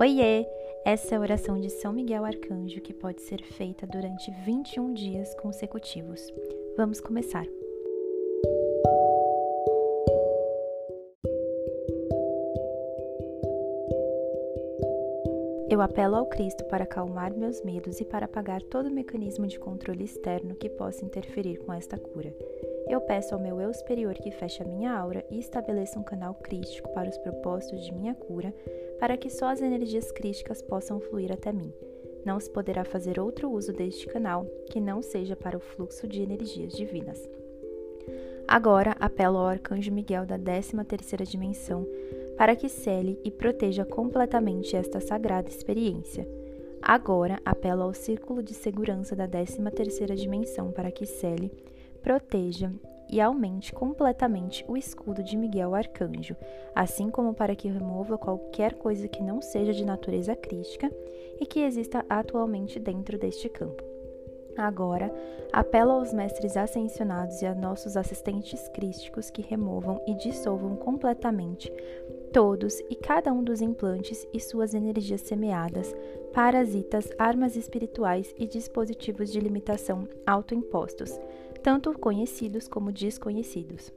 Oiê! Essa é a oração de São Miguel Arcanjo que pode ser feita durante 21 dias consecutivos. Vamos começar. Eu apelo ao Cristo para acalmar meus medos e para apagar todo mecanismo de controle externo que possa interferir com esta cura. Eu peço ao meu eu superior que feche a minha aura e estabeleça um canal crístico para os propósitos de minha cura, para que só as energias crísticas possam fluir até mim. Não se poderá fazer outro uso deste canal que não seja para o fluxo de energias divinas. Agora apelo ao Arcanjo Miguel da 13ª dimensão para que cele e proteja completamente esta sagrada experiência. Agora apelo ao Círculo de Segurança da 13ª dimensão para que cele proteja e aumente completamente o escudo de Miguel Arcanjo, assim como para que remova qualquer coisa que não seja de natureza crítica e que exista atualmente dentro deste campo. Agora, apelo aos mestres ascensionados e a nossos assistentes crísticos que removam e dissolvam completamente todos e cada um dos implantes e suas energias semeadas, parasitas, armas espirituais e dispositivos de limitação autoimpostos tanto conhecidos como desconhecidos.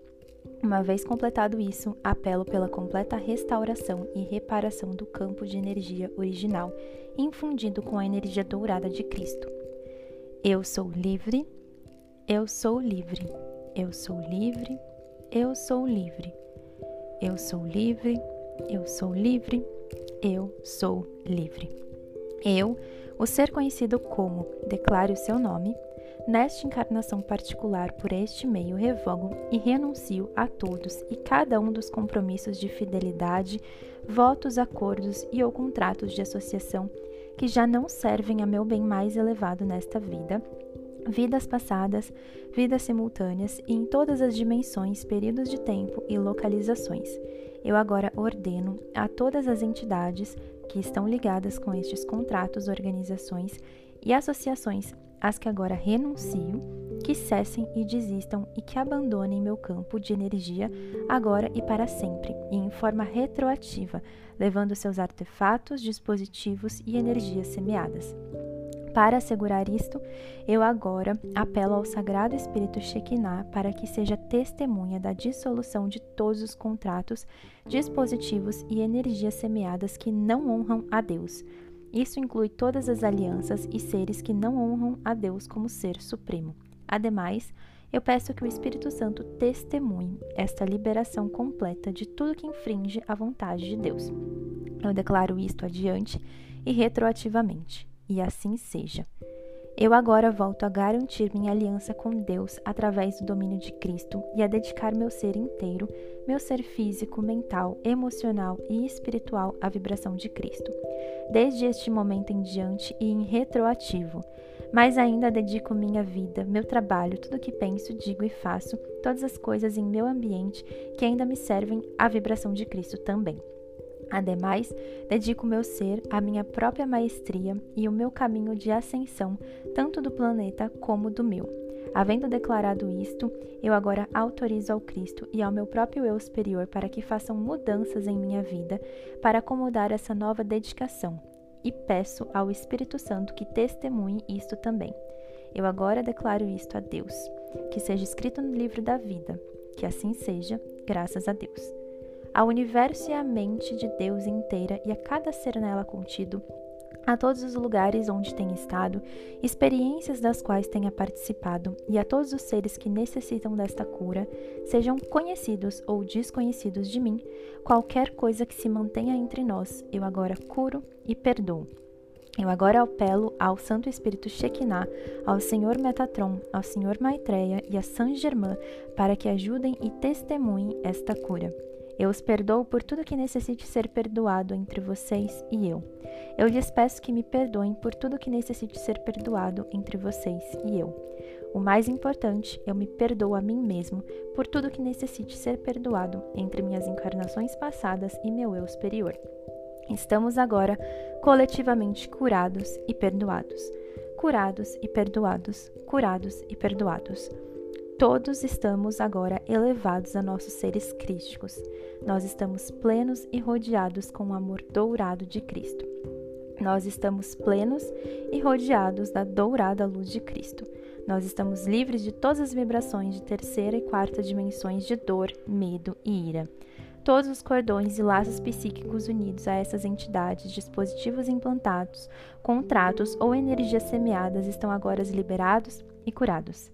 Uma vez completado isso, apelo pela completa restauração e reparação do campo de energia original, infundido com a energia dourada de Cristo. Eu sou livre, eu sou livre, eu sou livre, eu sou livre, eu sou livre, eu sou livre, eu sou livre. Eu, o ser conhecido como, declare o seu nome, Nesta encarnação particular, por este meio, revogo e renuncio a todos e cada um dos compromissos de fidelidade, votos, acordos e ou contratos de associação que já não servem a meu bem mais elevado nesta vida, vidas passadas, vidas simultâneas e em todas as dimensões, períodos de tempo e localizações. Eu agora ordeno a todas as entidades que estão ligadas com estes contratos, organizações e associações as que agora renuncio, que cessem e desistam e que abandonem meu campo de energia agora e para sempre, e em forma retroativa, levando seus artefatos, dispositivos e energias semeadas. Para assegurar isto, eu agora apelo ao Sagrado Espírito Shekinah para que seja testemunha da dissolução de todos os contratos, dispositivos e energias semeadas que não honram a Deus, isso inclui todas as alianças e seres que não honram a Deus como ser supremo. Ademais, eu peço que o Espírito Santo testemunhe esta liberação completa de tudo que infringe a vontade de Deus. Eu declaro isto adiante e retroativamente, e assim seja. Eu agora volto a garantir minha aliança com Deus através do domínio de Cristo e a dedicar meu ser inteiro, meu ser físico, mental, emocional e espiritual à vibração de Cristo. Desde este momento em diante e em retroativo, mas ainda dedico minha vida, meu trabalho, tudo que penso, digo e faço, todas as coisas em meu ambiente que ainda me servem à vibração de Cristo também. Ademais, dedico meu ser à minha própria maestria e o meu caminho de ascensão, tanto do planeta como do meu. Havendo declarado isto, eu agora autorizo ao Cristo e ao meu próprio eu superior para que façam mudanças em minha vida para acomodar essa nova dedicação. E peço ao Espírito Santo que testemunhe isto também. Eu agora declaro isto a Deus, que seja escrito no livro da vida. Que assim seja, graças a Deus ao universo e à mente de Deus inteira e a cada ser nela contido, a todos os lugares onde tenha estado, experiências das quais tenha participado, e a todos os seres que necessitam desta cura, sejam conhecidos ou desconhecidos de mim, qualquer coisa que se mantenha entre nós, eu agora curo e perdoo. Eu agora apelo ao Santo Espírito Shekinah, ao Senhor Metatron, ao Senhor Maitreya e a Saint Germain para que ajudem e testemunhem esta cura. Eu os perdoo por tudo que necessite ser perdoado entre vocês e eu. Eu lhes peço que me perdoem por tudo que necessite ser perdoado entre vocês e eu. O mais importante, eu me perdoo a mim mesmo por tudo que necessite ser perdoado entre minhas encarnações passadas e meu eu superior. Estamos agora coletivamente curados e perdoados. Curados e perdoados, curados e perdoados. Todos estamos agora elevados a nossos seres crísticos. Nós estamos plenos e rodeados com o amor dourado de Cristo. Nós estamos plenos e rodeados da dourada luz de Cristo. Nós estamos livres de todas as vibrações de terceira e quarta dimensões de dor, medo e ira. Todos os cordões e laços psíquicos unidos a essas entidades, dispositivos implantados, contratos ou energias semeadas estão agora liberados e curados.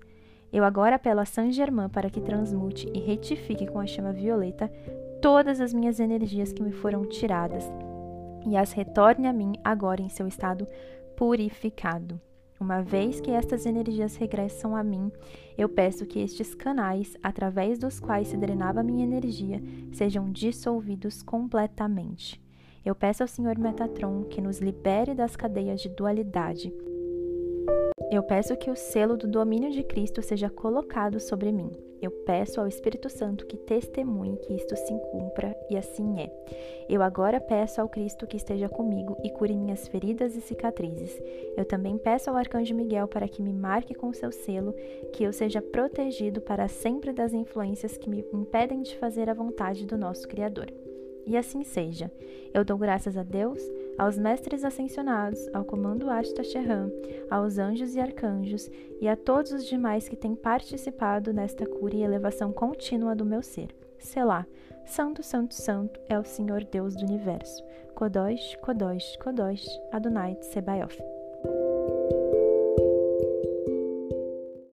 Eu agora apelo a Saint Germain para que transmute e retifique com a chama violeta todas as minhas energias que me foram tiradas e as retorne a mim agora em seu estado purificado. Uma vez que estas energias regressam a mim, eu peço que estes canais, através dos quais se drenava minha energia, sejam dissolvidos completamente. Eu peço ao Senhor Metatron que nos libere das cadeias de dualidade. Eu peço que o selo do domínio de Cristo seja colocado sobre mim. Eu peço ao Espírito Santo que testemunhe que isto se cumpra, e assim é. Eu agora peço ao Cristo que esteja comigo e cure minhas feridas e cicatrizes. Eu também peço ao Arcanjo Miguel para que me marque com seu selo, que eu seja protegido para sempre das influências que me impedem de fazer a vontade do nosso Criador. E assim seja. Eu dou graças a Deus, aos mestres ascensionados, ao comando Ashta Sherran, aos anjos e arcanjos e a todos os demais que têm participado nesta cura e elevação contínua do meu ser. Selá, Santo, Santo, Santo é o Senhor Deus do universo. Kodosh, Kodosh, Kodosh, Adonai Sebaoth.